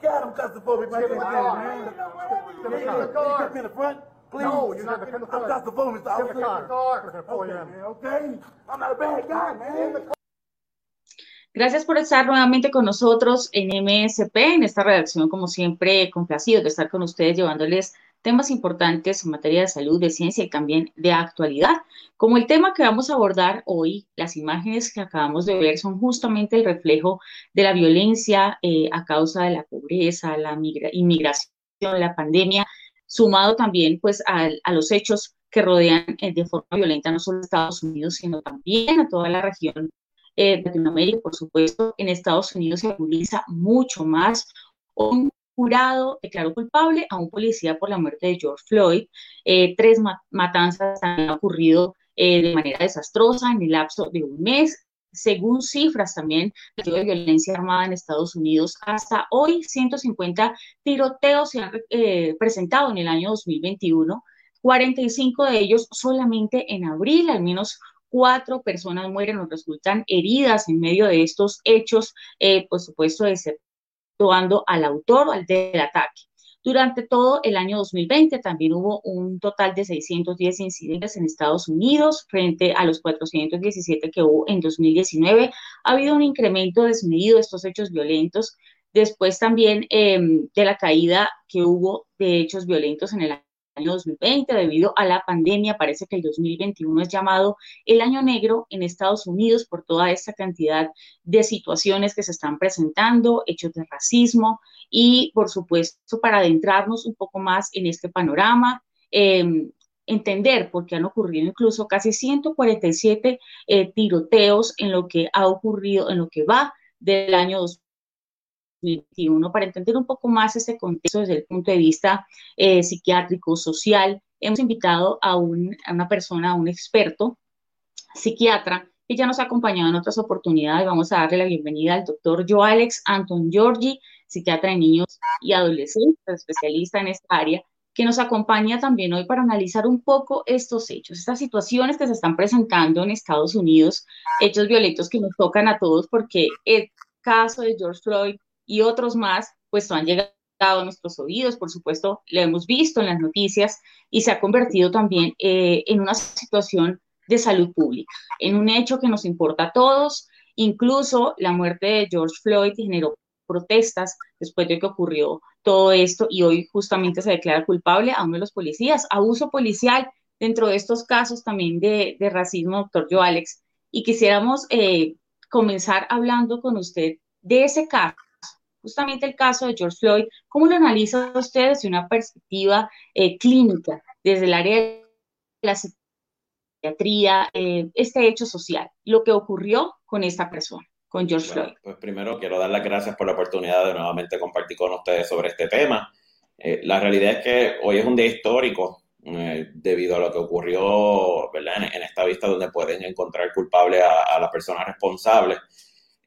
God, I'm claustrophobic, man. Get in the man. Get in the car. Get me in the front, please. No, you're not. I'm claustrophobic. In the car. Okay, man. Okay. I'm not a bad guy, man. Gracias por estar nuevamente con nosotros en MSP, en esta redacción, como siempre, complacido de estar con ustedes, llevándoles temas importantes en materia de salud, de ciencia y también de actualidad. Como el tema que vamos a abordar hoy, las imágenes que acabamos de ver son justamente el reflejo de la violencia eh, a causa de la pobreza, la inmigración, la pandemia, sumado también pues a, los hechos que rodean eh, de forma violenta no solo a Estados Unidos, sino también a toda la región eh, Latinoamérica. Por supuesto, en Estados Unidos se utiliza mucho más un jurado declaró culpable a un policía por la muerte de George Floyd. Eh, tres matanzas han ocurrido eh, de manera desastrosa en el lapso de un mes. Según cifras también de violencia armada en Estados Unidos, hasta hoy 150 tiroteos se han eh, presentado en el año 2021, 45 de ellos solamente en abril, al menos cuatro personas mueren o resultan heridas en medio de estos hechos, por supuesto, de actuando al autor al del ataque. Durante todo el año 2020 también hubo un total de 610 incidentes en Estados Unidos frente a los 417 que hubo en 2019. Ha habido un incremento desmedido de estos hechos violentos después también em, de la caída que hubo de hechos violentos en el año 2020 debido a la pandemia. Parece que el 2021 es llamado el año negro en Estados Unidos por toda esta cantidad de situaciones que se están presentando, hechos de racismo y, por supuesto, para adentrarnos un poco más en este panorama. Em, entender por qué han ocurrido incluso casi 147 eh, tiroteos en lo que ha ocurrido, en lo que va del año 2020 2021 para entender un poco más este contexto desde el punto de vista eh, psiquiátrico, social. Hemos invitado a, una persona, a un experto psiquiatra que ya nos ha acompañado en otras oportunidades. Vamos a darle la bienvenida al doctor Joalex Anton Giorgi, psiquiatra de niños y adolescentes, especialista en esta área, que nos acompaña también hoy para analizar un poco estos hechos, estas situaciones que se están presentando en Estados Unidos, hechos violentos que nos tocan a todos porque el caso de George Floyd y otros más, pues han llegado a nuestros oídos, por supuesto, lo hemos visto en las noticias y se ha convertido también eh, en una situación de salud pública, en un hecho que nos importa a todos, incluso la muerte de George Floyd generó protestas después de que ocurrió todo esto y hoy justamente se declara culpable a uno de los policías, abuso policial dentro de estos casos también de, racismo, doctor Joe Alex, y quisiéramos eh, comenzar hablando con usted de ese caso, justamente el caso de George Floyd, ¿cómo lo analiza usted desde una perspectiva eh, clínica, desde el área de la psiquiatría, eh, este hecho social, lo que ocurrió con esta persona? con George Floyd. Pues primero quiero dar las gracias por la oportunidad de nuevamente compartir con ustedes sobre este tema. Eh, la realidad es que hoy es un día histórico debido a lo que ocurrió ¿verdad? En, esta vista donde pueden encontrar culpable a, a las personas responsables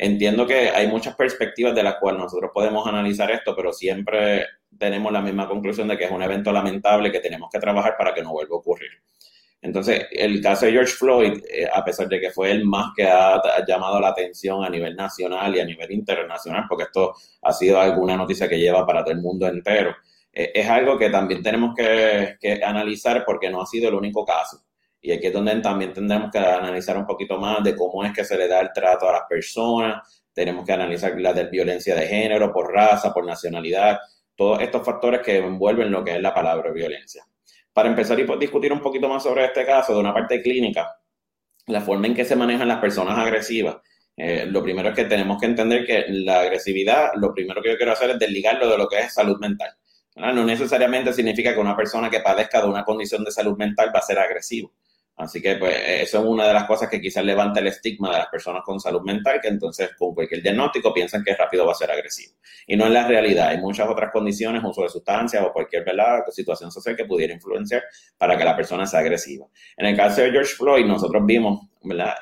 Entiendo que hay muchas perspectivas de las cuales nosotros podemos analizar esto, pero siempre tenemos la misma conclusión de que es un evento lamentable que tenemos que trabajar para que no vuelva a ocurrir. Entonces, el caso de George Floyd, eh, a pesar de que fue el más que ha, llamado la atención a nivel nacional y a nivel internacional, porque esto ha sido alguna noticia que lleva para todo el mundo entero, eh, es algo que también tenemos que analizar porque no ha sido el único caso. Y aquí es donde también tendremos que analizar un poquito más de cómo es que se le da el trato a las personas. Tenemos que analizar la de violencia de género, por raza, por nacionalidad, todos estos factores que envuelven lo que es la palabra violencia. Para empezar y discutir un poquito más sobre este caso, de una parte clínica, la forma en que se manejan las personas agresivas. Eh, lo primero es que tenemos que entender que la agresividad, lo primero que yo quiero hacer es desligarlo de lo que es salud mental. No necesariamente significa que una persona que padezca de una condición de salud mental va a ser agresivo Así que pues eso es una de las cosas que quizás levanta el estigma de las personas con salud mental, que entonces con cualquier diagnóstico piensan que rápido va a ser agresivo. Y no es la realidad, hay muchas otras condiciones, uso de sustancias o cualquier ¿verdad? situación social que pudiera influenciar para que la persona sea agresiva. En el caso de George Floyd, nosotros vimos.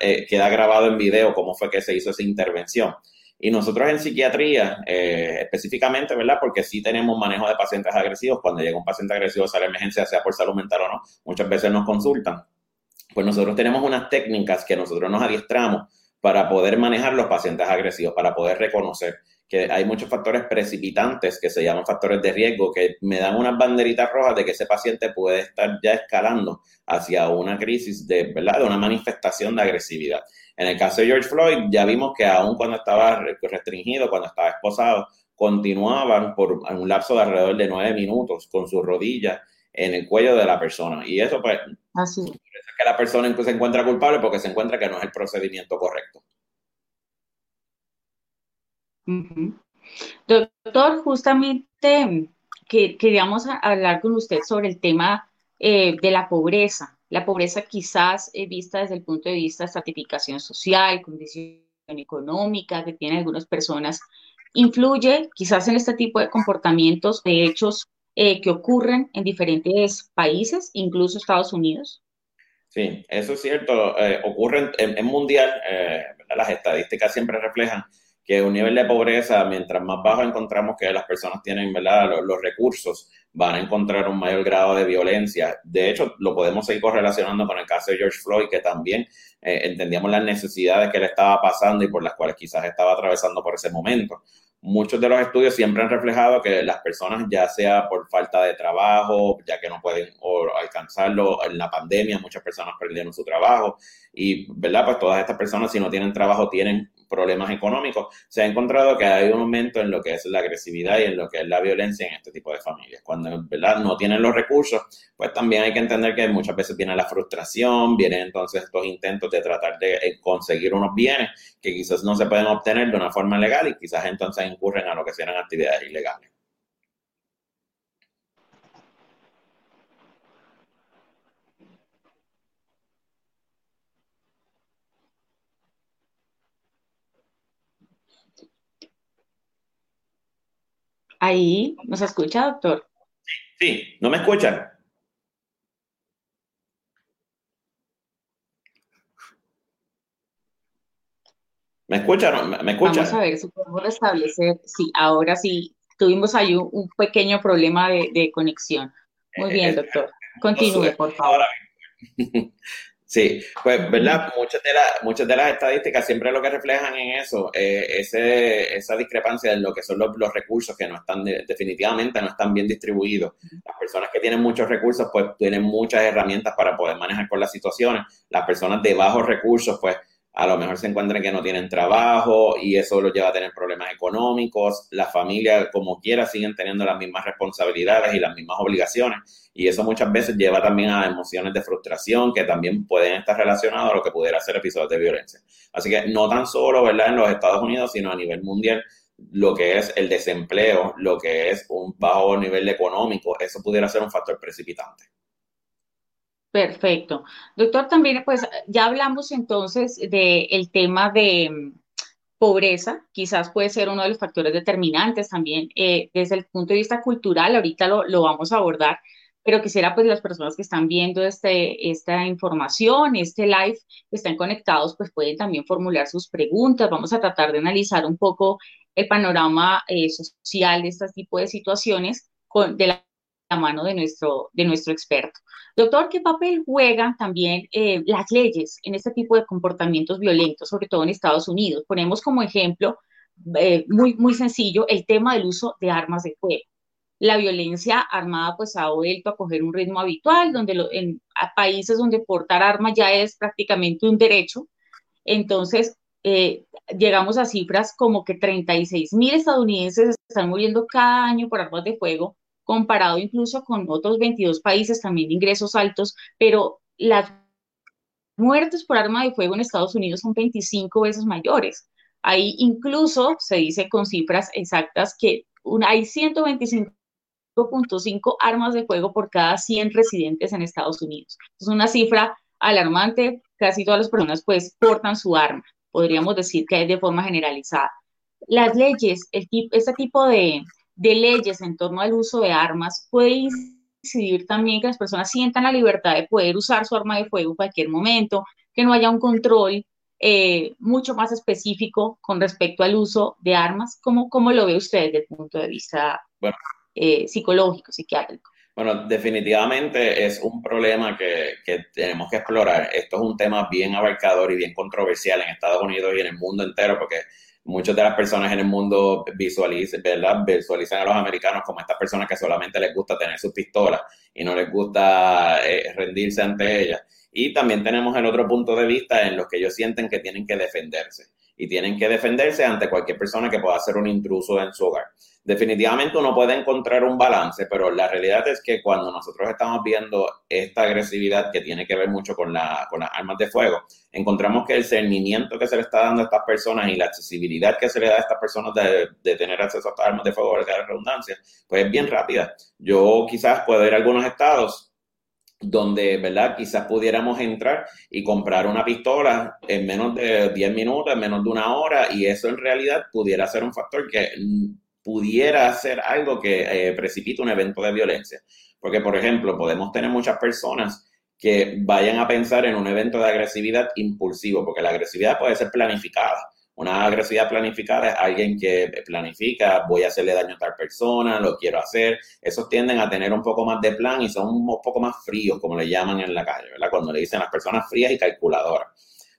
Eh, queda grabado en video cómo fue que se hizo esa intervención. Y nosotros en psiquiatría, eh, específicamente, ¿verdad? Porque sí tenemos manejo de pacientes agresivos. Cuando llega un paciente agresivo a la emergencia, sea por salud mental o no, muchas veces nos consultan pues nosotros tenemos unas técnicas que nosotros nos adiestramos para poder manejar los pacientes agresivos, para poder reconocer que hay muchos factores precipitantes que se llaman factores de riesgo que me dan unas banderitas rojas de que ese paciente puede estar ya escalando hacia una crisis de, ¿verdad? de una manifestación de agresividad. En el caso de George Floyd, ya vimos que aún cuando estaba restringido, cuando estaba esposado, continuaban por un lapso de alrededor de nueve minutos con sus rodillas en el cuello de la persona. Y eso, pues, Así. que la persona se encuentra culpable porque se encuentra que no es el procedimiento correcto. Doctor, justamente que, queríamos hablar con usted sobre el tema eh, de la pobreza. La pobreza quizás eh, vista desde el punto de vista de estratificación social, condición económica que tienen algunas personas, influye quizás en este tipo de comportamientos, de hechos eh, que ocurren en diferentes países, incluso Estados Unidos? Sí, eso es cierto. Eh, en, mundial, eh, las estadísticas siempre reflejan que un nivel de pobreza, mientras más bajo encontramos que las personas tienen. Los, recursos, van a encontrar un mayor grado de violencia. De hecho, lo podemos seguir correlacionando con el caso de George Floyd, que también entendíamos las necesidades que le estaba pasando y por las cuales quizás estaba atravesando por ese momento muchos de los estudios siempre han reflejado que las personas, ya sea por falta de trabajo, ya que no pueden alcanzarlo en la pandemia, muchas personas perdieron su trabajo y, ¿verdad? Pues todas estas personas, si no tienen trabajo, tienen problemas económicos. Se ha encontrado que hay un aumento en lo que es la agresividad y en lo que es la violencia en este tipo de familias. Cuando, ¿verdad? No tienen los recursos, pues también hay que entender que muchas veces viene la frustración, vienen entonces estos intentos de tratar de eh, conseguir unos bienes que quizás no se pueden obtener de una forma legal y quizás entonces incurren a lo que sean actividades ilegales. Ahí, ¿nos escucha, doctor? Sí, ¿no me escuchan? ¿Me escuchan? ¿Me escuchan? Vamos a ver si podemos restablecer. Sí, ahora sí, tuvimos ahí un, pequeño problema de, conexión. Muy bien, eh, doctor. Continúe, por favor. Sí, pues, ¿verdad? Muchas de, las muchas de las estadísticas siempre lo que reflejan en eso, eh, ese, esa discrepancia en lo que son los, recursos que no están, definitivamente no están bien distribuidos. Las personas que tienen muchos recursos, pues tienen muchas herramientas para poder manejar con las situaciones. Las personas de bajos recursos, pues a lo mejor se encuentran que no tienen trabajo y eso los lleva a tener problemas económicos. Las familias, como quiera, siguen teniendo las mismas responsabilidades y las mismas obligaciones. Y eso muchas veces lleva también a emociones de frustración que también pueden estar relacionadas a lo que pudiera ser episodios de violencia. Así que no tan solo ¿verdad? en los Estados Unidos, sino a nivel mundial, lo que es el desempleo, lo que es un bajo nivel económico, eso pudiera ser un factor precipitante. Perfecto. Doctor, también pues ya hablamos entonces del tema de mm, pobreza, quizás puede ser uno de los factores determinantes también eh, desde el punto de vista cultural, ahorita lo, lo, vamos a abordar, pero quisiera pues las personas que están viendo este, esta información, este live, que están conectados, pues pueden también formular sus preguntas, vamos a tratar de analizar un poco el panorama eh, social de este tipo de situaciones con, de la mano de nuestro, de nuestro experto. Doctor, ¿qué papel juegan también eh, las leyes en este tipo de comportamientos violentos, sobre todo en Estados Unidos? Ponemos como ejemplo eh, muy, muy sencillo el tema del uso de armas de fuego. La violencia armada pues ha vuelto a coger un ritmo habitual, donde en países donde portar armas ya es prácticamente un derecho. Entonces, eh, llegamos a cifras como que 36 mil estadounidenses están muriendo cada año por armas de fuego comparado incluso con otros 22 países también de ingresos altos, pero las muertes por arma de fuego en Estados Unidos son 25 veces mayores. Ahí incluso se dice con cifras exactas que hay 125.5 armas de fuego por cada 100 residentes en Estados Unidos. Es una cifra alarmante, casi todas las personas pues portan su arma, podríamos decir que es de forma generalizada. Las leyes, el este tipo de, de leyes en torno al uso de armas puede incidir también que las personas sientan la libertad de poder usar su arma de fuego en cualquier momento, que no haya un control eh, mucho más específico con respecto al uso de armas. ¿Cómo, cómo lo ve usted desde el punto de vista eh, psicológico, psiquiátrico? Bueno, definitivamente es un problema que, que, tenemos que explorar. Esto es un tema bien abarcador y bien controversial en Estados Unidos y en el mundo entero porque muchas de las personas en el mundo visualizan, a los americanos como estas personas que solamente les gusta tener sus pistolas y no les gusta eh, rendirse ante ellas. Y también tenemos el otro punto de vista en los que ellos sienten que tienen que defenderse y tienen que defenderse ante cualquier persona que pueda ser un intruso en su hogar. Definitivamente uno puede encontrar un balance, pero la realidad es que cuando nosotros estamos viendo esta agresividad que tiene que ver mucho con, la, con las armas de fuego, encontramos que el cernimiento que se le está dando a estas personas y la accesibilidad que se le da a estas personas de, de tener acceso a estas armas de fuego, de redundancia, pues es bien rápida. Yo quizás puedo ir a algunos estados donde, ¿verdad? Quizás pudiéramos entrar y comprar una pistola en menos de 10 minutos, en menos de una hora, y eso en realidad pudiera ser un factor que pudiera ser algo que eh, precipite un evento de violencia. Porque, por ejemplo, podemos tener muchas personas que vayan a pensar en un evento de agresividad impulsivo, porque la agresividad puede ser planificada. Una agresividad planificada es alguien que planifica, voy a hacerle daño a tal persona, lo quiero hacer. Esos tienden a tener un poco más de plan y son un poco más fríos, como le llaman en la calle, ¿verdad? Cuando le dicen las personas frías y calculadoras.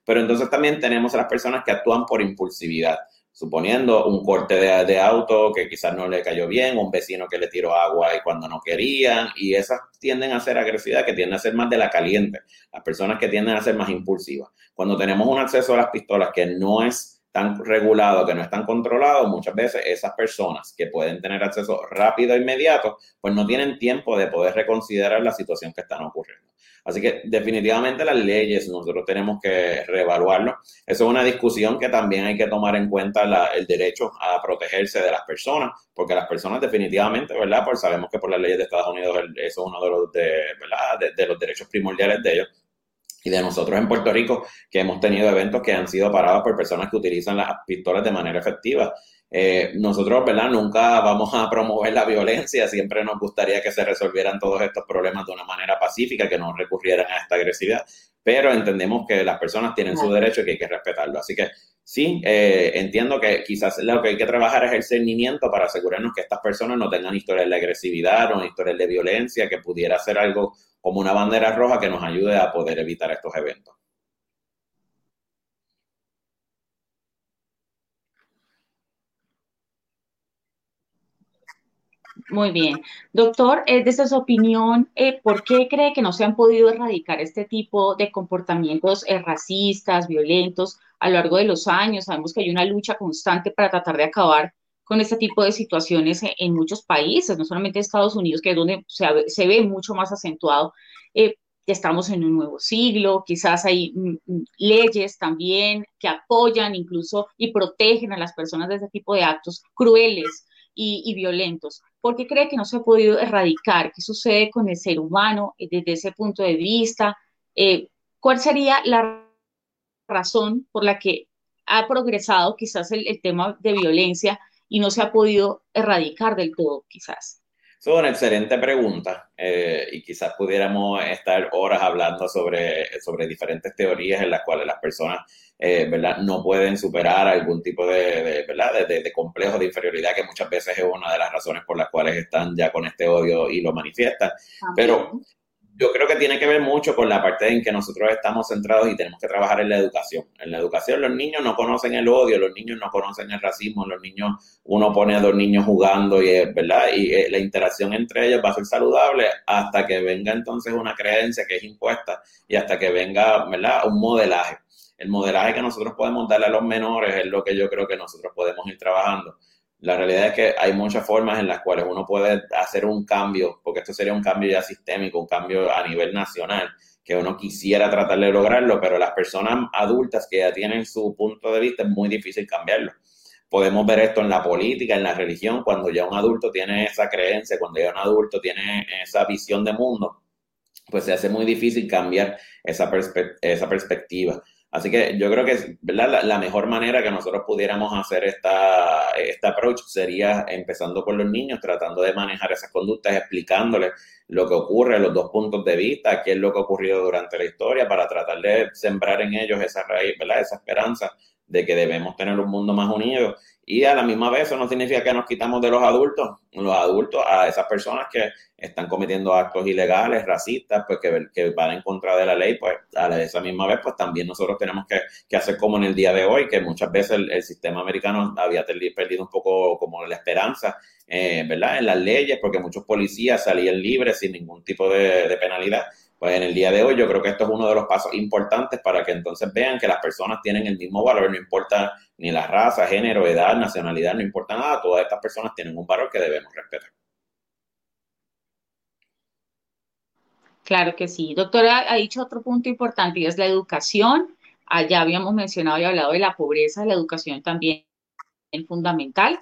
Pero entonces también tenemos a las personas que actúan por impulsividad suponiendo un corte de, auto que quizás no le cayó bien, un vecino que le tiró agua y cuando no querían, y esas tienden a ser agresividad, que tienden a ser más de la caliente, las personas que tienden a ser más impulsivas. Cuando tenemos un acceso a las pistolas que no es tan regulado, que no están controlados, muchas veces esas personas que pueden tener acceso rápido e inmediato, pues no tienen tiempo de poder reconsiderar la situación que están ocurriendo. Así que definitivamente las leyes nosotros tenemos que reevaluarlo. Eso es una discusión que también hay que tomar en cuenta el derecho a protegerse de las personas, porque las personas definitivamente, ¿verdad? Pues sabemos que por las leyes de Estados Unidos eso es uno de los, de, ¿verdad? de los derechos primordiales de ellos y de nosotros en Puerto Rico, que hemos tenido eventos que han sido parados por personas que utilizan las pistolas de manera efectiva. Eh, nosotros, ¿verdad? Nunca vamos a promover la violencia, siempre nos gustaría que se resolvieran todos estos problemas de una manera pacífica, que no recurrieran a esta agresividad, pero entendemos que las personas tienen su derecho y que hay que respetarlo. Así que sí, eh, entiendo que quizás lo que hay que trabajar es el cernimiento para asegurarnos que estas personas no tengan historias de agresividad o historias de violencia, que pudiera ser algo como una bandera roja que nos ayude a poder evitar estos eventos. Muy bien. Doctor, eh, desde su opinión, eh, ¿por qué cree que no se han podido erradicar este tipo de comportamientos eh, racistas, violentos a lo largo de los años? Sabemos que hay una lucha constante para tratar de acabar con este tipo de situaciones en, muchos países, no solamente en Estados Unidos, que es donde se, ve mucho más acentuado. Eh, estamos en un nuevo siglo, quizás hay mm, mm, leyes también que apoyan incluso y protegen a las personas de este tipo de actos crueles y, violentos. ¿Por qué cree que no se ha podido erradicar? ¿Qué sucede con el ser humano eh, desde ese punto de vista? Eh, ¿Cuál sería la razón por la que ha progresado quizás el tema de violencia y no se ha podido erradicar del todo, quizás? Es una excelente pregunta eh, y quizás pudiéramos estar horas hablando sobre, sobre diferentes teorías en las cuales las personas eh, ¿verdad? no pueden superar algún tipo de, ¿verdad? De, de, complejo de inferioridad que muchas veces es una de las razones por las cuales están ya con este odio y lo manifiestan. Pero yo creo que tiene que ver mucho con la parte en que nosotros estamos centrados y tenemos que trabajar en la educación. En la educación los niños no conocen el odio, los niños no conocen el racismo, los niños, uno pone a dos niños jugando y ¿verdad? Y eh, la interacción entre ellos va a ser saludable hasta que venga entonces una creencia que es impuesta y hasta que venga, ¿verdad? Un modelaje. El modelaje que nosotros podemos darle a los menores es lo que yo creo que nosotros podemos ir trabajando la realidad es que hay muchas formas en las cuales uno puede hacer un cambio, porque esto sería un cambio ya sistémico, un cambio a nivel nacional, que uno quisiera tratar de lograrlo, pero las personas adultas que ya tienen su punto de vista es muy difícil cambiarlo. Podemos ver esto en la política, en la religión, cuando ya un adulto tiene esa creencia, cuando ya un adulto tiene esa visión de mundo, pues se hace muy difícil cambiar esa, esa perspectiva. Así que yo creo que ¿verdad? La, mejor manera que nosotros pudiéramos hacer esta, este approach sería empezando con los niños, tratando de manejar esas conductas, explicándoles lo que ocurre, los dos puntos de vista, qué es lo que ha ocurrido durante la historia, para tratar de sembrar en ellos esa raíz, ¿verdad? esa esperanza de que debemos tener un mundo más unido. Y a la misma vez eso no significa que nos quitamos de los adultos, los adultos, a esas personas que están cometiendo actos ilegales, racistas, pues que, que van en contra de la ley, pues a esa misma vez, pues también nosotros tenemos que, que, hacer como en el día de hoy, que muchas veces el, sistema americano había perdido un poco como la esperanza, eh, ¿verdad? En las leyes, porque muchos policías salían libres sin ningún tipo de penalidad pues en el día de hoy yo creo que esto es uno de los pasos importantes para que entonces vean que las personas tienen el mismo valor, no importa ni la raza, género, edad, nacionalidad, no importa nada, todas estas personas tienen un valor que debemos respetar. Claro que sí. Doctora, ha dicho otro punto importante y es la educación. Allá habíamos mencionado y hablado de la pobreza, la educación también es fundamental.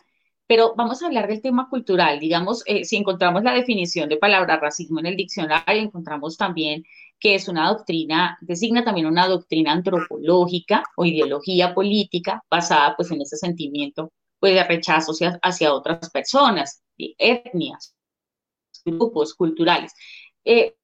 Pero vamos a hablar del tema cultural. Digamos, eh, si encontramos la definición de palabra racismo en el diccionario, encontramos también que es una doctrina, designa también una doctrina antropológica o ideología política basada pues en ese sentimiento pues de rechazo hacia, otras personas, etnias, grupos culturales. Eh,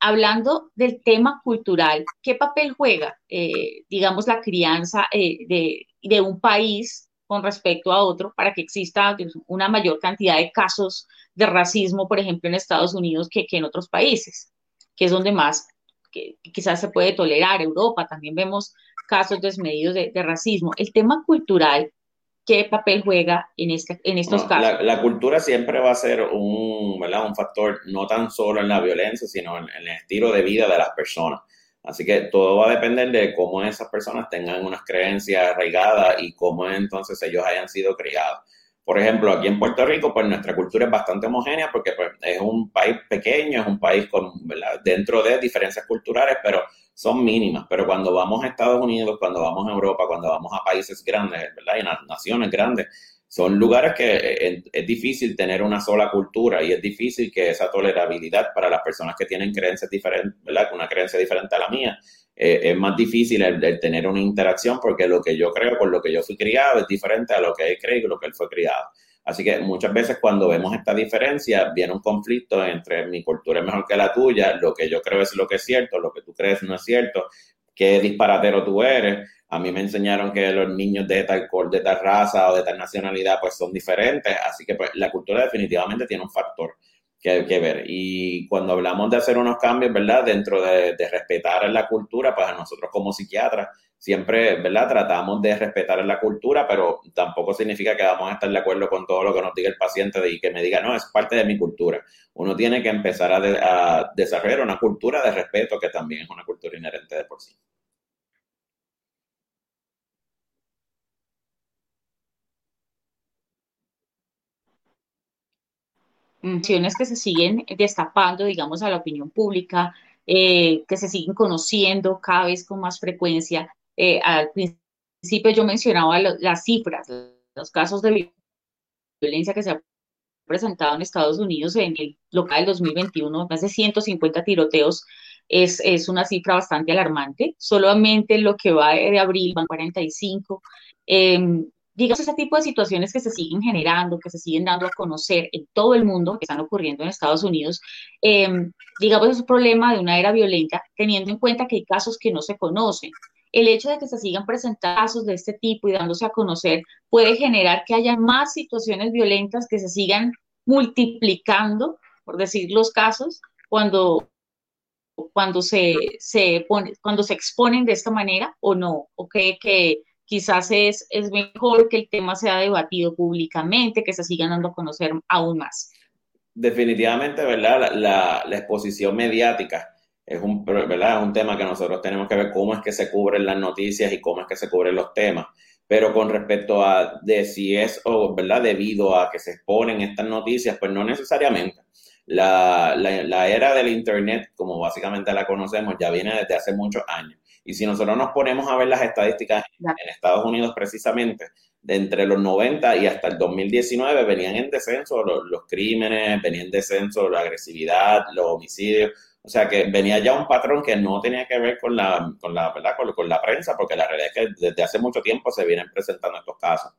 hablando del tema cultural, ¿qué papel juega, eh, digamos, la crianza de, de un país con respecto a otro para que exista una mayor cantidad de casos de racismo, por ejemplo, en Estados Unidos que, en otros países, que es donde más que, quizás se puede tolerar. Europa también vemos casos desmedidos de, racismo. El tema cultural, ¿qué papel juega en, este, en estos casos? La, cultura siempre va a ser un, un factor no tan solo en la violencia, sino en el estilo de vida de las personas. Así que todo va a depender de cómo esas personas tengan unas creencias arraigadas y cómo entonces ellos hayan sido criados. Por ejemplo, aquí en Puerto Rico, pues nuestra cultura es bastante homogénea porque pues, es un país pequeño, es un país con, dentro de diferencias culturales, pero son mínimas. Pero cuando vamos a Estados Unidos, cuando vamos a Europa, cuando vamos a países grandes, ¿verdad? Y naciones grandes, son lugares que eh, es, difícil tener una sola cultura y es difícil que esa tolerabilidad para las personas que tienen creencias diferentes, ¿verdad? Una creencia diferente a la mía, eh, es más difícil el, tener una interacción porque lo que yo creo con lo que yo fui criado es diferente a lo que él cree y lo que él fue criado. Así que muchas veces cuando vemos esta diferencia, viene un conflicto entre mi cultura es mejor que la tuya, lo que yo creo es lo que es cierto, lo que tú crees no es cierto, qué disparatero tú eres a mí me enseñaron que los niños de tal, de tal raza o de tal nacionalidad pues son diferentes, así que pues la cultura definitivamente tiene un factor que, que ver. Y cuando hablamos de hacer unos cambios, ¿verdad? Dentro de, respetar la cultura, pues nosotros como psiquiatras siempre, ¿verdad? Tratamos de respetar la cultura, pero tampoco significa que vamos a estar de acuerdo con todo lo que nos diga el paciente y que me diga, no, es parte de mi cultura. Uno tiene que empezar a, a desarrollar una cultura de respeto que también es una cultura inherente de por sí. Que se siguen destapando, digamos, a la opinión pública, eh, que se siguen conociendo cada vez con más frecuencia. Eh, al principio yo mencionaba las cifras, los casos de violencia que se han presentado en Estados Unidos en el local del 2021, más de 150 tiroteos, es, es una cifra bastante alarmante. Solamente lo que va de abril van 45. Eh, digamos, ese tipo de situaciones que se siguen generando, que se siguen dando a conocer en todo el mundo, que están ocurriendo en Estados Unidos, em, digamos, es un problema de una era violenta, teniendo en cuenta que hay casos que no se conocen. El hecho de que se sigan presentando casos de este tipo y dándose a conocer puede generar que haya más situaciones violentas que se sigan multiplicando, por decir los casos, cuando cuando se, se pone, cuando se exponen de esta manera o no, o que quizás es, es mejor que el tema sea debatido públicamente, que se sigan dando a conocer aún más. Definitivamente, ¿verdad? La, la, exposición mediática es un, ¿verdad? un tema que nosotros tenemos que ver cómo es que se cubren las noticias y cómo es que se cubren los temas. Pero con respecto a de si es o, ¿verdad? debido a que se exponen estas noticias, pues no necesariamente. La, la, la era del Internet, como básicamente la conocemos, ya viene desde hace muchos años Y si nosotros nos ponemos a ver las estadísticas en Estados Unidos precisamente, de entre los 90 y hasta el 2019 venían en descenso los, los crímenes, venían en descenso la agresividad, los homicidios. O sea que venía ya un patrón que no tenía que ver con la, con la, ¿verdad? Con, la prensa, porque la realidad es que desde hace mucho tiempo se vienen presentando estos casos.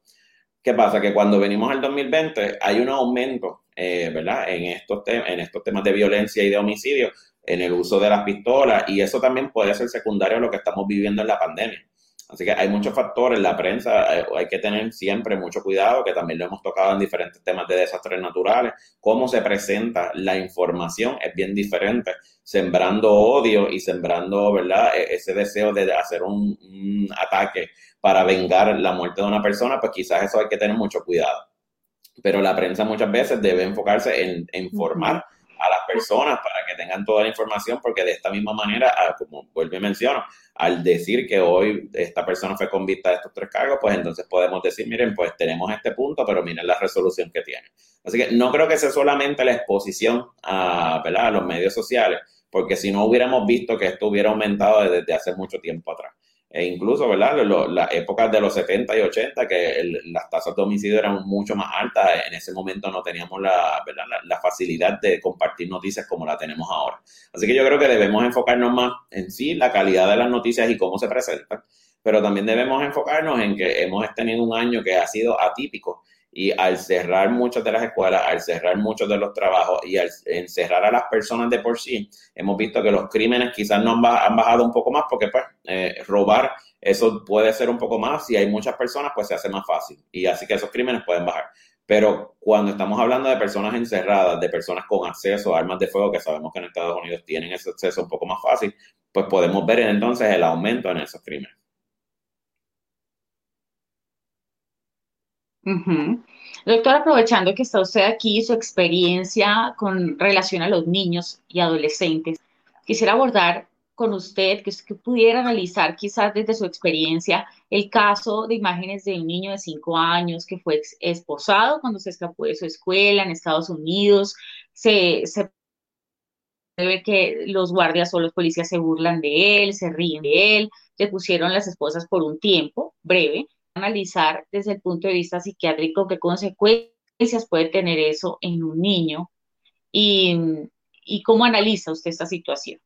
¿Qué pasa? Que cuando venimos al 2020 hay un aumento, eh, ¿verdad? En estos, en estos temas de violencia y de homicidio, en el uso de las pistolas, y eso también puede ser secundario a lo que estamos viviendo en la pandemia. Así que hay muchos factores, la prensa eh, hay que tener siempre mucho cuidado, que también lo hemos tocado en diferentes temas de desastres naturales, cómo se presenta la información es bien diferente, sembrando odio y sembrando, ¿verdad?, e-, ese deseo de hacer un, ataque para vengar la muerte de una persona, pues quizás eso hay que tener mucho cuidado. Pero la prensa muchas veces debe enfocarse en, informar a las personas para que tengan toda la información, porque de esta misma manera, ah, como vuelvo y menciono, al decir que hoy esta persona fue convicta de estos tres cargos, pues entonces podemos decir, miren, pues tenemos este punto, pero miren la resolución que tiene. Así que no creo que sea solamente la exposición a, a los medios sociales, porque si no hubiéramos visto que esto hubiera aumentado desde hace mucho tiempo atrás e incluso, ¿verdad? las épocas de los 70 y 80, que las tasas de homicidio eran mucho más altas, en ese momento no teníamos la, la, facilidad de compartir noticias como la tenemos ahora. Así que yo creo que debemos enfocarnos más en sí, la calidad de las noticias y cómo se presentan, pero también debemos enfocarnos en que hemos tenido un año que ha sido atípico y al cerrar muchas de las escuelas, al cerrar muchos de los trabajos y al encerrar a las personas de por sí, hemos visto que los crímenes quizás no han, bajado un poco más porque pues eh, robar eso puede ser un poco más, si hay muchas personas pues se hace más fácil y así que esos crímenes pueden bajar. Pero cuando estamos hablando de personas encerradas, de personas con acceso a armas de fuego, que sabemos que en Estados Unidos tienen ese acceso un poco más fácil, pues podemos ver entonces el aumento en esos crímenes. Doctor, aprovechando que está usted aquí, su experiencia con relación a los niños y adolescentes, quisiera abordar con usted, que, que pudiera analizar quizás desde su experiencia el caso de imágenes de un niño de cinco años que fue esposado cuando se escapó de su escuela en Estados Unidos. Se, se ve que los guardias o los policías se burlan de él, se ríen de él, le pusieron las esposas por un tiempo breve analizar desde el punto de vista psiquiátrico qué consecuencias puede tener eso en un niño y, cómo analiza usted esta situación.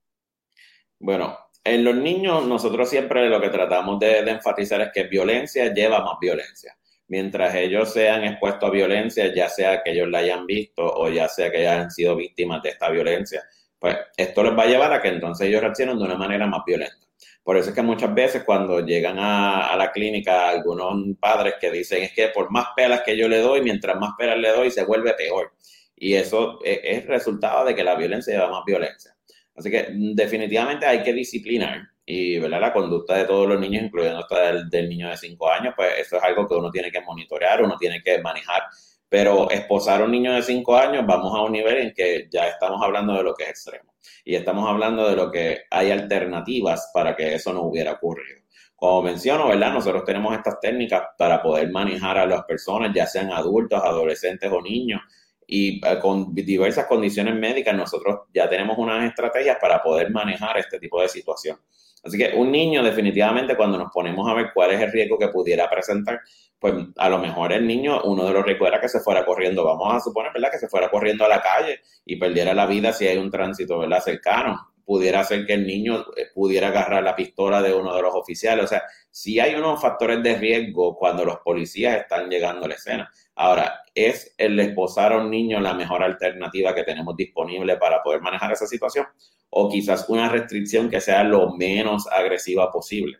Bueno, en los niños nosotros siempre lo que tratamos de, enfatizar es que violencia lleva más violencia. Mientras ellos sean expuestos a violencia, ya sea que ellos la hayan visto o ya sea que hayan sido víctimas de esta violencia, pues esto les va a llevar a que entonces ellos reaccionen de una manera más violenta. Por eso es que muchas veces cuando llegan a, la clínica algunos padres que dicen es que por más pelas que yo le doy, mientras más pelas le doy, se vuelve peor. Y eso e, es, resultado de que la violencia lleva más violencia. Así que mm, definitivamente hay que disciplinar y ¿verdad? la conducta de todos los niños, incluyendo esta del, niño de 5 años, pues eso es algo que uno tiene que monitorear, uno tiene que manejar. Pero esposar a un niño de 5 años, vamos a un nivel en que ya estamos hablando de lo que es extremo y estamos hablando de lo que hay alternativas para que eso no hubiera ocurrido. Como menciono, ¿verdad? Nosotros tenemos estas técnicas para poder manejar a las personas, ya sean adultos, adolescentes o niños, y eh, con diversas condiciones médicas, nosotros ya tenemos unas estrategias para poder manejar este tipo de situación. Así que un niño definitivamente cuando nos ponemos a ver cuál es el riesgo que pudiera presentar, pues a lo mejor el niño, uno de los riesgos era que se fuera corriendo, vamos a suponer, ¿verdad? Que se fuera corriendo a la calle y perdiera la vida si hay un tránsito, ¿verdad? Cercano. Pudiera ser que el niño eh, pudiera agarrar la pistola de uno de los oficiales. O sea, si hay unos factores de riesgo cuando los policías están llegando a la escena. Ahora, ¿es el esposar a un niño la mejor alternativa que tenemos disponible para poder manejar esa situación? O quizás una restricción que sea lo menos agresiva posible.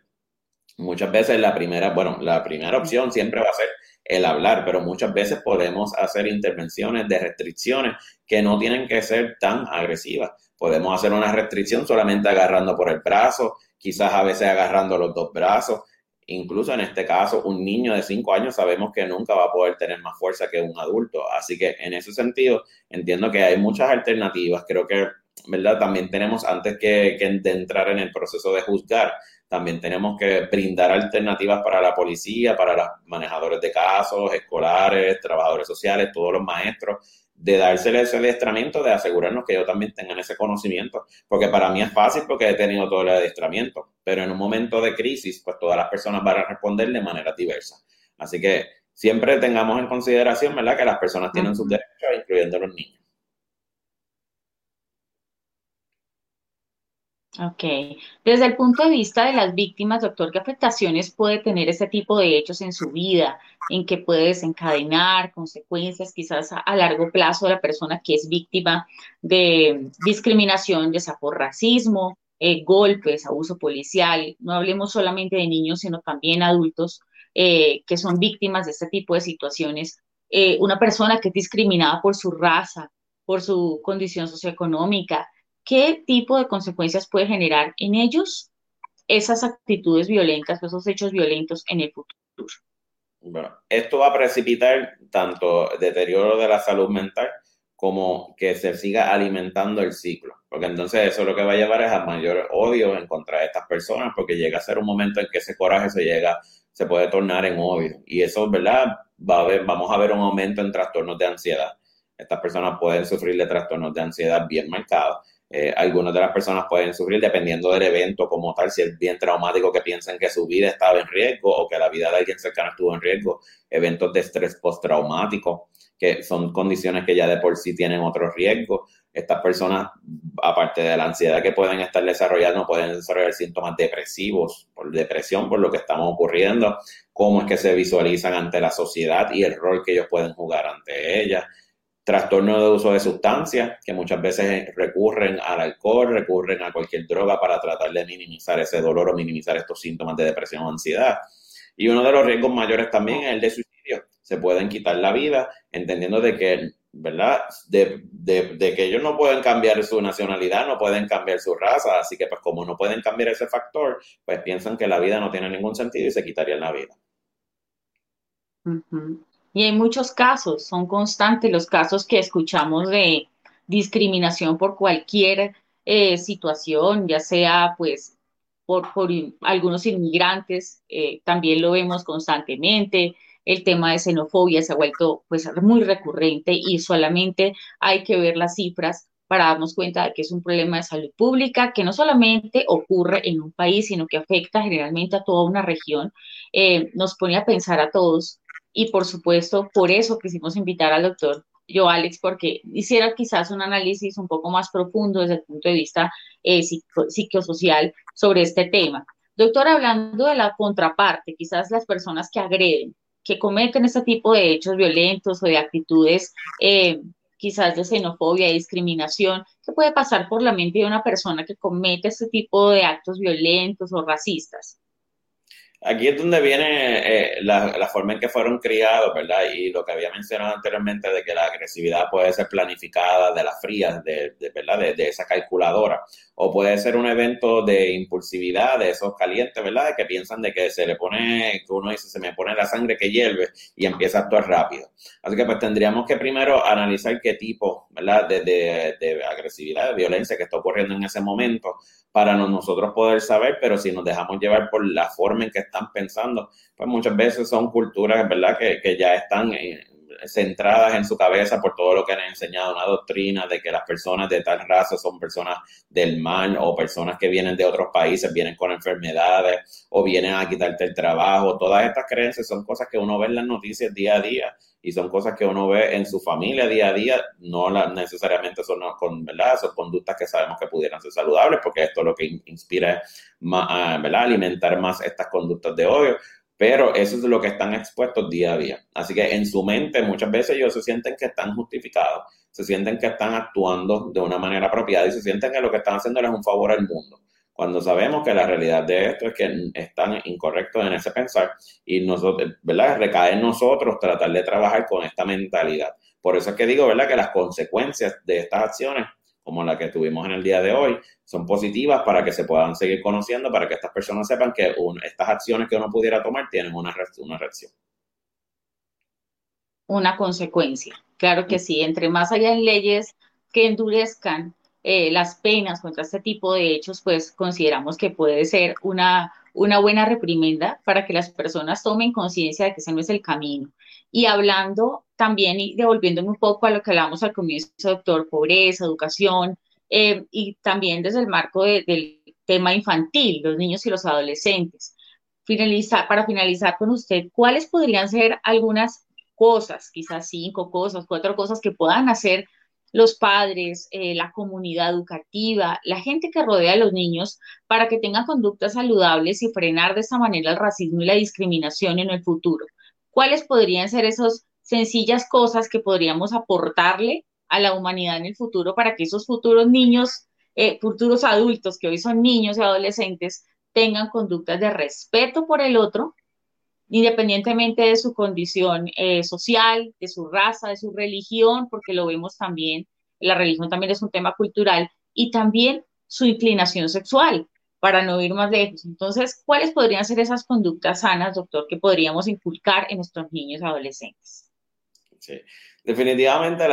Muchas veces la primera, bueno, la primera opción siempre va a ser el hablar, pero muchas veces podemos hacer intervenciones de restricciones que no tienen que ser tan agresivas. Podemos hacer una restricción solamente agarrando por el brazo, quizás a veces agarrando los dos brazos. Incluso en este caso, un niño de cinco años sabemos que nunca va a poder tener más fuerza que un adulto. Así que en ese sentido, entiendo que hay muchas alternativas. Creo que, ¿verdad? También tenemos, antes que, que de entrar en el proceso de juzgar, también tenemos que brindar alternativas para la policía, para los manejadores de casos, escolares, trabajadores sociales, todos los maestros, de dársele ese adiestramiento, de asegurarnos que ellos también tengan ese conocimiento, porque para mí es fácil porque he tenido todo el adiestramiento, pero en un momento de crisis, pues todas las personas van a responder de manera diversa. Así que siempre tengamos en consideración, ¿verdad?, que las personas tienen sus derechos, incluyendo los niños. Ok. Desde el punto de vista de las víctimas, doctor, ¿qué afectaciones puede tener este tipo de hechos en su vida? ¿En qué puede desencadenar consecuencias quizás a, largo plazo de la persona que es víctima de discriminación, ya sea por racismo, eh, golpes, abuso policial? No hablemos solamente de niños, sino también adultos eh, que son víctimas de este tipo de situaciones. Eh, una persona que es discriminada por su raza, por su condición socioeconómica, qué tipo de consecuencias puede generar en ellos esas actitudes violentas, esos hechos violentos en el futuro. Bueno, esto va a precipitar tanto deterioro de la salud mental como que se siga alimentando el ciclo, porque entonces eso lo que va a llevar es a mayor odio en contra de estas personas, porque llega a ser un momento en que ese coraje se llega, se puede tornar en odio, y eso, ¿verdad? Va a ver, vamos a ver un aumento en trastornos de ansiedad. Estas personas pueden sufrir de trastornos de ansiedad bien marcados eh, algunas de las personas pueden sufrir dependiendo del evento como tal, si es bien traumático que piensen que su vida estaba en riesgo o que la vida de alguien cercano estuvo en riesgo, eventos de estrés postraumático, que son condiciones que ya de por sí tienen otro riesgo. Estas personas, aparte de la ansiedad que pueden estar desarrollando, pueden desarrollar síntomas depresivos, por depresión, por lo que estamos ocurriendo, cómo es que se visualizan ante la sociedad y el rol que ellos pueden jugar ante ella trastorno de uso de sustancias, que muchas veces recurren al alcohol, recurren a cualquier droga para tratar de minimizar ese dolor o minimizar estos síntomas de depresión o ansiedad. Y uno de los riesgos mayores también es el de suicidio. Se pueden quitar la vida, entendiendo de que, ¿verdad? De, que ellos no pueden cambiar su nacionalidad, no pueden cambiar su raza, así que pues como no pueden cambiar ese factor, pues piensan que la vida no tiene ningún sentido y se quitarían la vida. Y hay muchos casos, son constantes los casos que escuchamos de discriminación por cualquier eh, situación, ya sea pues por, por algunos inmigrantes, eh, también lo vemos constantemente. El tema de xenofobia se ha vuelto pues muy recurrente y solamente hay que ver las cifras para darnos cuenta de que es un problema de salud pública que no solamente ocurre en un país, sino que afecta generalmente a toda una región. Eh, nos pone a pensar a todos y por supuesto, por eso quisimos invitar al doctor yo, Alex, porque hiciera quizás un análisis un poco más profundo desde el punto de vista eh, psicosocial sobre este tema. Doctor, hablando de la contraparte, quizás las personas que agreden, que cometen este tipo de hechos violentos o de actitudes eh, quizás de xenofobia y discriminación, ¿qué puede pasar por la mente de una persona que comete este tipo de actos violentos o racistas? Aquí es donde viene eh, la, forma en que fueron criados, ¿verdad? Y lo que había mencionado anteriormente de que la agresividad puede ser planificada de las frías, de, ¿verdad? De, esa calculadora. O puede ser un evento de impulsividad, de esos calientes, ¿verdad? De que piensan de que se le pone, que uno dice, se me pone la sangre que hierve y empieza a actuar rápido. Así que pues tendríamos que primero analizar qué tipo, ¿verdad? De, de agresividad, de violencia que está ocurriendo en ese momento para nosotros poder saber, pero si nos dejamos llevar por la forma en que están pensando, pues muchas veces son culturas, ¿verdad?, que, que ya están eh, centradas en su cabeza por todo lo que han enseñado, una doctrina de que las personas de tal raza son personas del mal o personas que vienen de otros países, vienen con enfermedades o vienen a quitarte el trabajo. Todas estas creencias son cosas que uno ve en las noticias día a día y son cosas que uno ve en su familia día a día, no necesariamente son, conductas que sabemos que pudieran ser saludables, porque esto lo que inspira es ¿verdad? alimentar más estas conductas de odio, pero eso es lo que están expuestos día a día. Así que en su mente muchas veces ellos se sienten que están justificados, se sienten que están actuando de una manera apropiada y se sienten que lo que están haciendo es un favor al mundo cuando sabemos que la realidad de esto es que están incorrectos en ese pensar y nosotros, ¿verdad? Recae en nosotros tratar de trabajar con esta mentalidad. Por eso es que digo, ¿verdad? Que las consecuencias de estas acciones, como la que tuvimos en el día de hoy, son positivas para que se puedan seguir conociendo, para que estas personas sepan que estas acciones que uno pudiera tomar tienen una, una reacción. Una consecuencia. Claro que sí, entre más en leyes que endurezcan eh, las penas contra este tipo de hechos, pues consideramos que puede ser una, una buena reprimenda para que las personas tomen conciencia de que ese no es el camino. Y hablando también y devolviéndome un poco a lo que hablamos al comienzo, doctor, pobreza, educación, eh, y también desde el marco del tema infantil, los niños y los adolescentes. Para finalizar con usted, ¿cuáles podrían ser algunas cosas, quizás cinco cosas, cuatro cosas que puedan hacer los padres, eh, la comunidad educativa, la gente que rodea a los niños para que tengan conductas saludables y frenar de esa manera el racismo y la discriminación en el futuro? ¿Cuáles podrían ser esas sencillas cosas que podríamos aportarle a la humanidad en el futuro para que esos futuros niños, eh, futuros adultos que hoy son niños y adolescentes, tengan conductas de respeto por el otro, independientemente de su condición eh, social, de su raza, de su religión, porque lo vemos también, la religión también es un tema cultural, y también su inclinación sexual, para no ir más lejos. Entonces, ¿cuáles podrían ser esas conductas sanas, doctor, que podríamos inculcar en nuestros niños adolescentes? Sí, definitivamente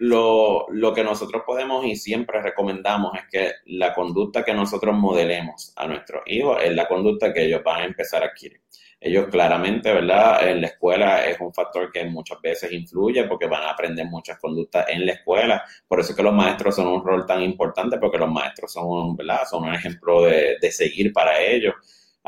lo, lo, que nosotros podemos y siempre recomendamos es que la conducta que nosotros modelemos a nuestros hijos es la conducta que ellos van a empezar a adquirir ellos claramente, ¿verdad? En la escuela es un factor que muchas veces influye porque van a aprender muchas conductas en la escuela. Por eso es que los maestros son un rol tan importante porque los maestros son, ¿verdad? Son un ejemplo de, de seguir para ellos.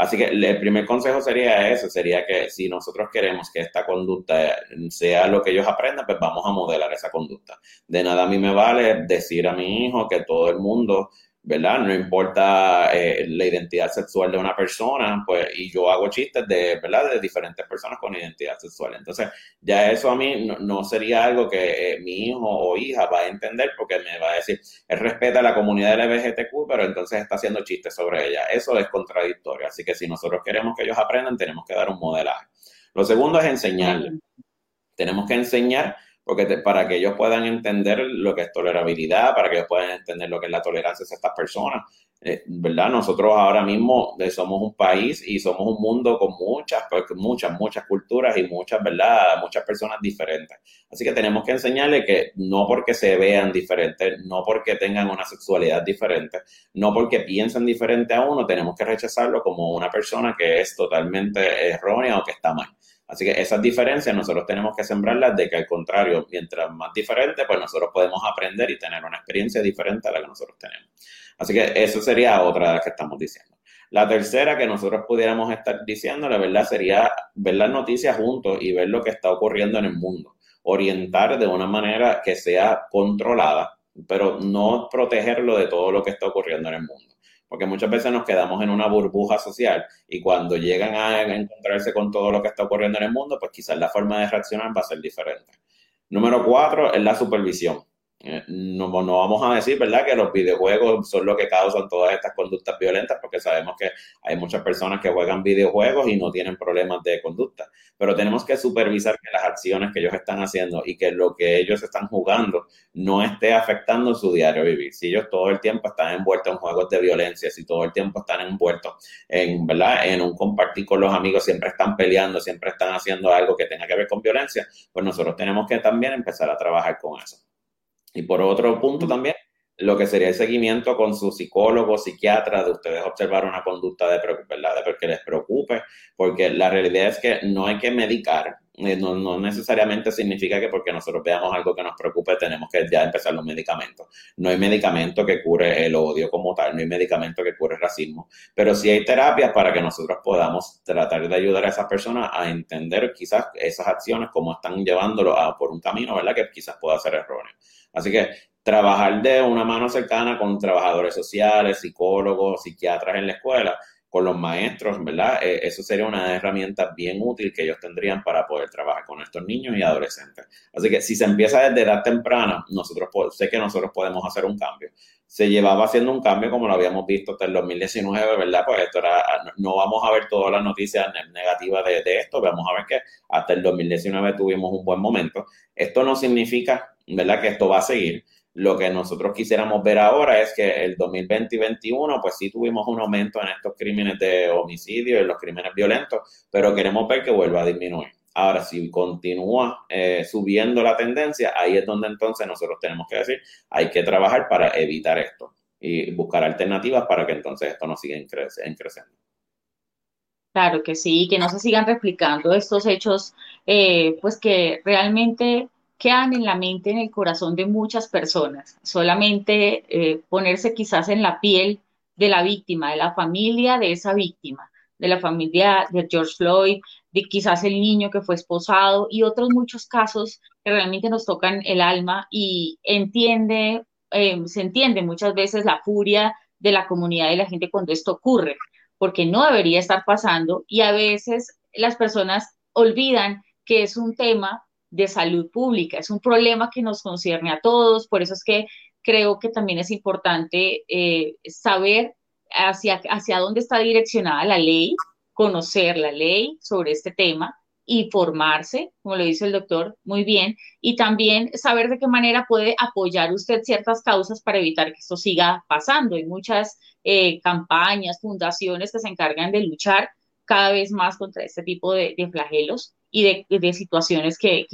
Así que el primer consejo sería ese, sería que si nosotros queremos que esta conducta sea lo que ellos aprendan, pues vamos a modelar esa conducta. De nada a mí me vale decir a mi hijo que todo el mundo ¿verdad? No importa eh, la identidad sexual de una persona, pues, y yo hago chistes de, ¿verdad? De diferentes personas con identidad sexual. Entonces, ya eso a mí no, sería algo que eh, mi hijo o hija va a entender porque me va a decir, él respeta a la comunidad LGBTQ, pero entonces está haciendo chistes sobre ella. Eso es contradictorio. Así que si nosotros queremos que ellos aprendan, tenemos que dar un modelaje. Lo segundo es enseñarles. Tenemos que enseñar porque para que ellos puedan entender lo que es tolerabilidad, para que ellos puedan entender lo que es la tolerancia de estas personas, eh, ¿verdad? Nosotros ahora mismo eh, somos un país y somos un mundo con muchas, pues, muchas, muchas culturas y muchas, ¿verdad? Muchas personas diferentes. Así que tenemos que enseñarle que no porque se vean diferentes, no porque tengan una sexualidad diferente, no porque piensen diferente a uno, tenemos que rechazarlo como una persona que es totalmente errónea o que está mal. Así que esas diferencias nosotros tenemos que sembrarlas de que al contrario, mientras más diferente, pues nosotros podemos aprender y tener una experiencia diferente a la que nosotros tenemos. Así que eso sería otra de las que estamos diciendo. La tercera que nosotros pudiéramos estar diciendo, la verdad, sería ver las noticias juntos y ver lo que está ocurriendo en el mundo. Orientar de una manera que sea controlada, pero no protegerlo de todo lo que está ocurriendo en el mundo porque muchas veces nos quedamos en una burbuja social y cuando llegan a encontrarse con todo lo que está ocurriendo en el mundo, pues quizás la forma de reaccionar va a ser diferente. Número cuatro es la supervisión. Eh, no, vamos a decir, ¿verdad?, que los videojuegos son lo que causan todas estas conductas violentas, porque sabemos que hay muchas personas que juegan videojuegos y no tienen problemas de conducta, pero tenemos que supervisar que las acciones que ellos están haciendo y que lo que ellos están jugando no esté afectando su diario vivir. Si ellos todo el tiempo están envueltos en juegos de violencia, si todo el tiempo están envueltos en, ¿verdad?, en un compartir con los amigos, siempre están peleando, siempre están haciendo algo que tenga que ver con violencia, pues nosotros tenemos que también empezar a trabajar con eso. Y por otro punto también, lo que sería el seguimiento con su psicólogo, psiquiatra, de ustedes observar una conducta de, ¿verdad? de que les preocupe, porque la realidad es que no hay que medicar, no, no, necesariamente significa que porque nosotros veamos algo que nos preocupe tenemos que ya empezar los medicamentos. No hay medicamento que cure el odio como tal, no hay medicamento que cure el racismo, pero sí hay terapias para que nosotros podamos tratar de ayudar a esas personas a entender quizás esas acciones, como están llevándolo a, por un camino, ¿verdad? Que quizás pueda ser erróneo. Así que trabajar de una mano cercana con trabajadores sociales, psicólogos, psiquiatras en la escuela, con los maestros, ¿verdad? Eh, eso sería una herramienta bien útil que ellos tendrían para poder trabajar con estos niños y adolescentes. Así que si se empieza desde edad temprana, nosotros sé que nosotros podemos hacer un cambio. Se llevaba haciendo un cambio como lo habíamos visto hasta el 2019, ¿verdad? Pues esto era, no vamos a ver todas las noticias negativas de, de esto, vamos a ver que hasta el 2019 tuvimos un buen momento. Esto no significa ¿verdad? Que esto va a seguir. Lo que nosotros quisiéramos ver ahora es que el 2020 y 2021, pues sí tuvimos un aumento en estos crímenes de homicidio y en los crímenes violentos, pero queremos ver que vuelva a disminuir. Ahora, si continúa eh, subiendo la tendencia, ahí es donde entonces nosotros tenemos que decir, hay que trabajar para evitar esto y buscar alternativas para que entonces esto no siga creciendo. Claro que sí, que no se sigan replicando estos hechos, eh, pues que realmente quedan en la mente, en el corazón de muchas personas. Solamente eh, ponerse quizás en la piel de la víctima, de la familia de esa víctima, de la familia de George Floyd, de quizás el niño que fue esposado y otros muchos casos que realmente nos tocan el alma y entiende, eh, se entiende muchas veces la furia de la comunidad y la gente cuando esto ocurre, porque no debería estar pasando y a veces las personas olvidan que es un tema de salud pública, es un problema que nos concierne a todos, por eso es que creo que también es importante eh, saber hacia, hacia dónde está direccionada la ley, conocer la ley sobre este tema y formarse, como lo dice el doctor, muy bien, y también saber de qué manera puede apoyar usted ciertas causas para evitar que esto siga pasando. Hay muchas eh, campañas, fundaciones que se encargan de luchar cada vez más contra este tipo de, flagelos y de, situaciones que,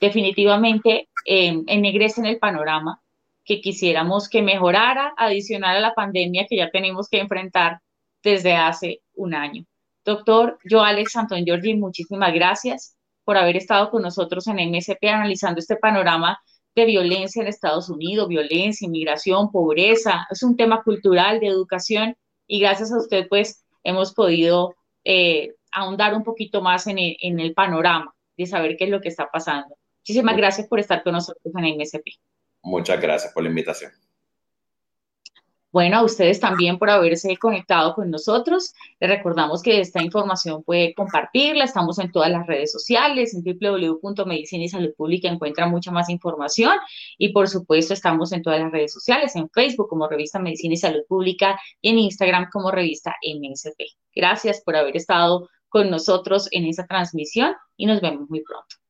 definitivamente eh, ennegrecen el panorama que quisiéramos que mejorara, adicional a la pandemia que ya tenemos que enfrentar desde hace un año. Doctor yo, Alex Antón Giorgi, muchísimas gracias por haber estado con nosotros en MSP analizando este panorama de violencia en Estados Unidos, violencia, inmigración, pobreza. Es un tema cultural, de educación, y gracias a usted, pues, hemos podido eh, ahondar un poquito más en el, en el panorama de saber qué es lo que está pasando. Muchísimas gracias por estar con nosotros en MSP. Muchas gracias por la invitación. Bueno, a ustedes también por haberse conectado con nosotros. Les recordamos que esta información puede compartirla. Estamos en todas las redes sociales. En www.medicina y salud pública encuentran mucha más información. Y por supuesto, estamos en todas las redes sociales, en Facebook como Revista Medicina y Salud Pública y en Instagram como Revista MSP. Gracias por haber estado con nosotros en esta transmisión y nos vemos muy pronto.